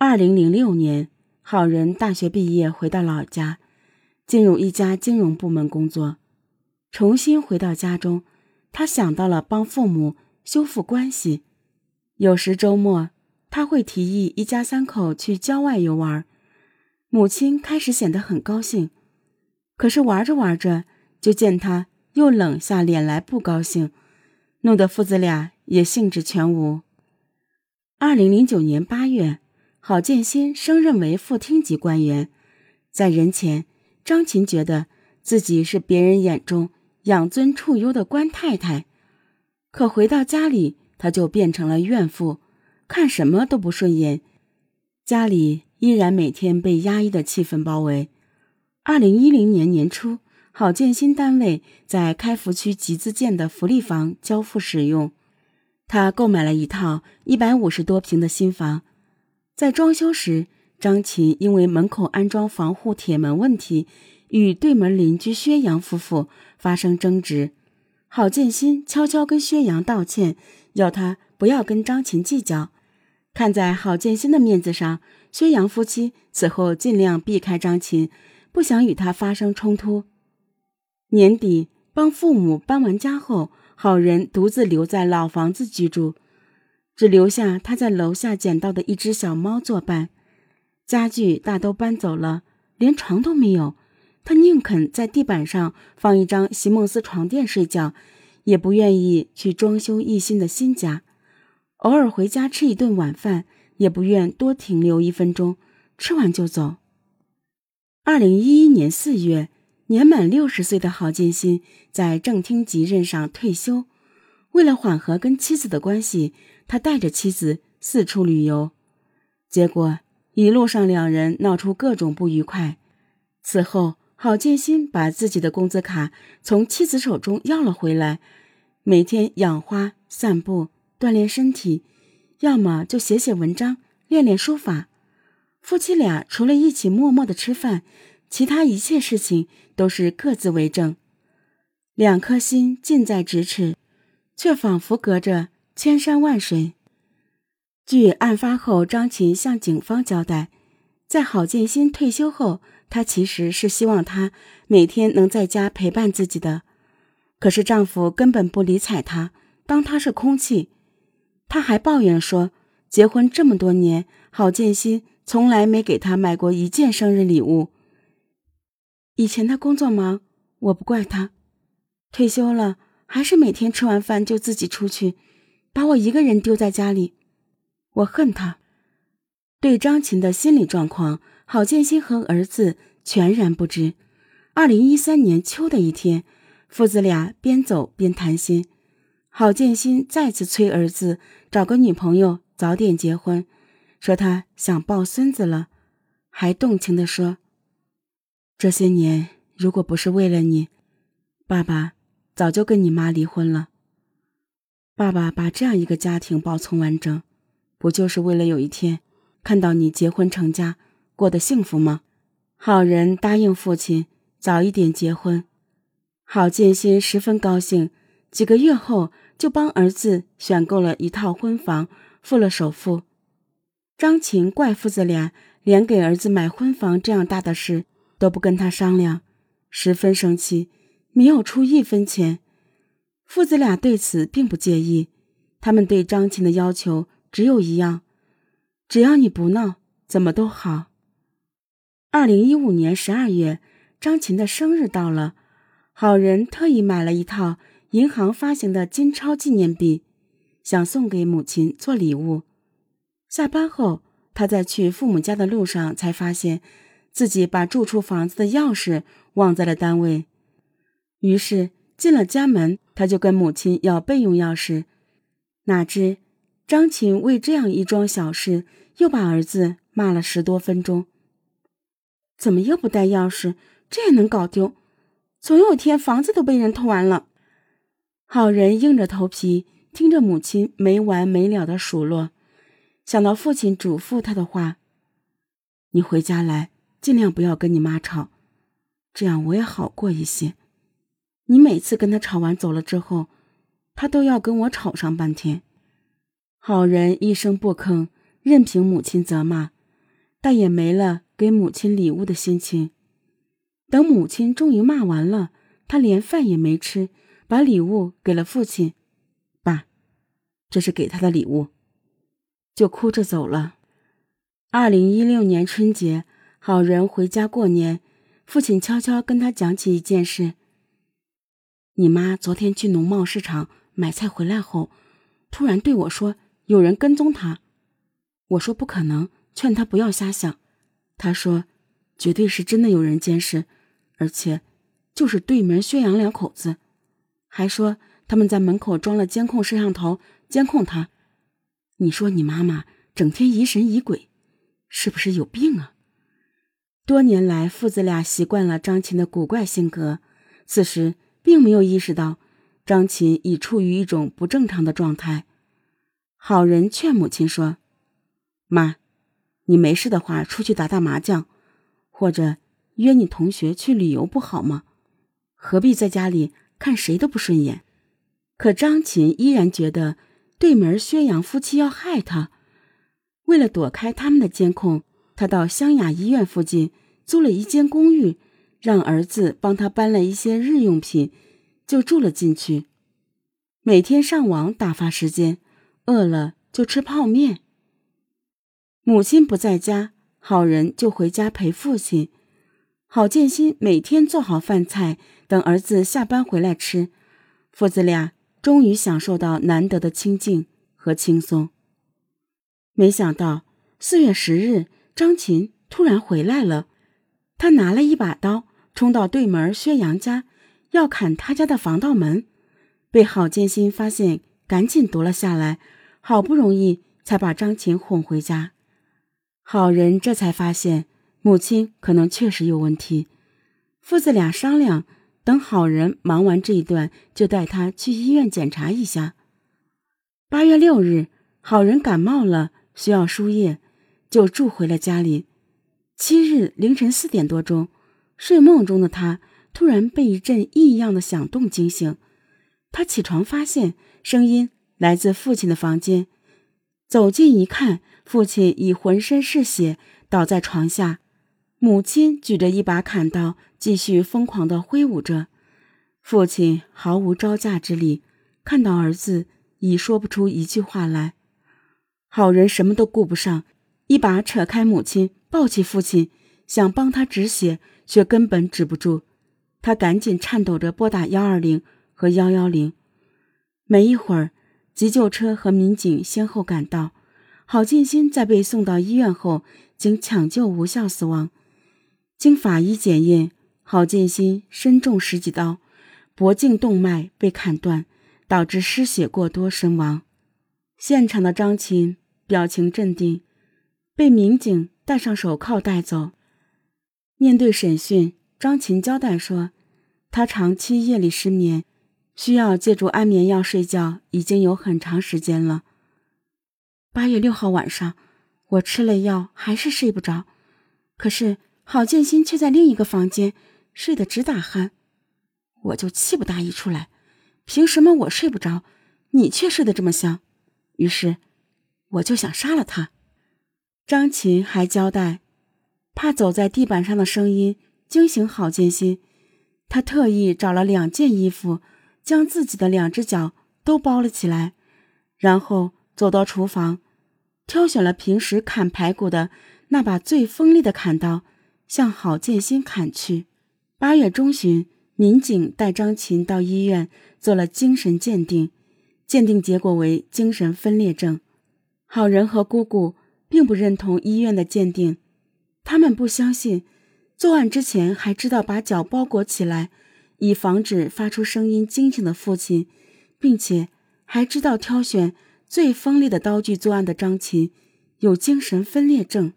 二零零六年，好人大学毕业回到老家，进入一家金融部门工作。重新回到家中，他想到了帮父母修复关系。有时周末，他会提议一家三口去郊外游玩，母亲开始显得很高兴。可是玩着玩着，就见他又冷下脸来，不高兴，弄得父子俩也兴致全无。二零零九年八月。郝建新升任为副厅级官员，在人前，张琴觉得自己是别人眼中养尊处优的官太太，可回到家里，她就变成了怨妇，看什么都不顺眼。家里依然每天被压抑的气氛包围。二零一零年年初，郝建新单位在开福区集资建的福利房交付使用，他购买了一套一百五十多平的新房。在装修时，张琴因为门口安装防护铁门问题，与对门邻居薛阳夫妇发生争执。郝建新悄悄跟薛阳道歉，要他不要跟张琴计较。看在郝建新的面子上，薛阳夫妻此后尽量避开张琴，不想与他发生冲突。年底帮父母搬完家后，郝仁独自留在老房子居住。只留下他在楼下捡到的一只小猫作伴，家具大都搬走了，连床都没有。他宁肯在地板上放一张席梦思床垫睡觉，也不愿意去装修一新的新家。偶尔回家吃一顿晚饭，也不愿多停留一分钟，吃完就走。二零一一年四月，年满六十岁的郝建新在正厅级任上退休。为了缓和跟妻子的关系，他带着妻子四处旅游，结果一路上两人闹出各种不愉快。此后，郝建新把自己的工资卡从妻子手中要了回来，每天养花、散步、锻炼身体，要么就写写文章、练练书法。夫妻俩除了一起默默的吃饭，其他一切事情都是各自为政，两颗心近在咫尺。却仿佛隔着千山万水。据案发后张琴向警方交代，在郝建新退休后，她其实是希望他每天能在家陪伴自己的，可是丈夫根本不理睬她，当她是空气。她还抱怨说，结婚这么多年，郝建新从来没给她买过一件生日礼物。以前他工作忙，我不怪他，退休了。还是每天吃完饭就自己出去，把我一个人丢在家里，我恨他。对张琴的心理状况，郝建新和儿子全然不知。二零一三年秋的一天，父子俩边走边谈心，郝建新再次催儿子找个女朋友早点结婚，说他想抱孙子了，还动情地说：“这些年如果不是为了你，爸爸。”早就跟你妈离婚了。爸爸把这样一个家庭保存完整，不就是为了有一天看到你结婚成家，过得幸福吗？好人答应父亲早一点结婚，郝建新十分高兴，几个月后就帮儿子选购了一套婚房，付了首付。张琴怪父子俩连给儿子买婚房这样大的事都不跟他商量，十分生气。没有出一分钱，父子俩对此并不介意。他们对张琴的要求只有一样：只要你不闹，怎么都好。二零一五年十二月，张琴的生日到了，好人特意买了一套银行发行的金钞纪念币，想送给母亲做礼物。下班后，他在去父母家的路上，才发现自己把住处房子的钥匙忘在了单位。于是进了家门，他就跟母亲要备用钥匙。哪知张琴为这样一桩小事，又把儿子骂了十多分钟。怎么又不带钥匙？这也能搞丢？总有天房子都被人偷完了。好人硬着头皮听着母亲没完没了的数落，想到父亲嘱咐他的话：“你回家来，尽量不要跟你妈吵，这样我也好过一些。”你每次跟他吵完走了之后，他都要跟我吵上半天。好人一声不吭，任凭母亲责骂，但也没了给母亲礼物的心情。等母亲终于骂完了，他连饭也没吃，把礼物给了父亲。爸，这是给他的礼物，就哭着走了。二零一六年春节，好人回家过年，父亲悄悄跟他讲起一件事：你妈昨天去农贸市场买菜回来后，突然对我说有人跟踪她。我说不可能，劝她不要瞎想。她说，绝对是真的有人监视。而且，就是对门薛洋两口子，还说他们在门口装了监控摄像头监控她。你说你妈妈整天疑神疑鬼，是不是有病啊？多年来，父子俩习惯了张琴的古怪性格，此时并没有意识到张琴已处于一种不正常的状态。好人劝母亲说：“妈，你没事的话，出去打打麻将，或者……”约你同学去旅游不好吗？何必在家里看谁都不顺眼？可张琴依然觉得对门薛洋夫妻要害他。为了躲开他们的监控，他到湘雅医院附近租了一间公寓，让儿子帮他搬了一些日用品，就住了进去。每天上网打发时间，饿了就吃泡面。母亲不在家，好人就回家陪父亲。郝建新每天做好饭菜，等儿子下班回来吃，父子俩终于享受到难得的清静和轻松。没想到四月十日，张琴突然回来了，他拿了一把刀，冲到对门薛洋家，要砍他家的防盗门，被郝建新发现，赶紧夺了下来，好不容易才把张琴哄回家。好人这才发现。母亲可能确实有问题，父子俩商量，等好人忙完这一段，就带他去医院检查一下。八月六日，好人感冒了，需要输液，就住回了家里。七日凌晨四点多钟，睡梦中的他突然被一阵异样的响动惊醒，他起床发现声音来自父亲的房间，走近一看，父亲已浑身是血，倒在床下。母亲举着一把砍刀，继续疯狂地挥舞着。父亲毫无招架之力，看到儿子已说不出一句话来。好人什么都顾不上，一把扯开母亲，抱起父亲，想帮他止血，却根本止不住。他赶紧颤抖着拨打幺二零和幺幺零。没一会儿，急救车和民警先后赶到。郝建新在被送到医院后，经抢救无效死亡。经法医检验，郝建新身中十几刀，脖颈动脉被砍断，导致失血过多身亡。现场的张琴表情镇定，被民警戴上手铐带走。面对审讯，张琴交代说，她长期夜里失眠，需要借助安眠药睡觉，已经有很长时间了。八月六号晚上，我吃了药还是睡不着，可是。郝建新却在另一个房间睡得直打鼾，我就气不打一处来，凭什么我睡不着，你却睡得这么香？于是我就想杀了他。张琴还交代，怕走在地板上的声音惊醒郝建新，他特意找了两件衣服，将自己的两只脚都包了起来，然后走到厨房，挑选了平时砍排骨的那把最锋利的砍刀。向郝建新砍去。八月中旬，民警带张琴到医院做了精神鉴定，鉴定结果为精神分裂症。好人和姑姑并不认同医院的鉴定，他们不相信作案之前还知道把脚包裹起来，以防止发出声音惊醒的父亲，并且还知道挑选最锋利的刀具作案的张琴有精神分裂症。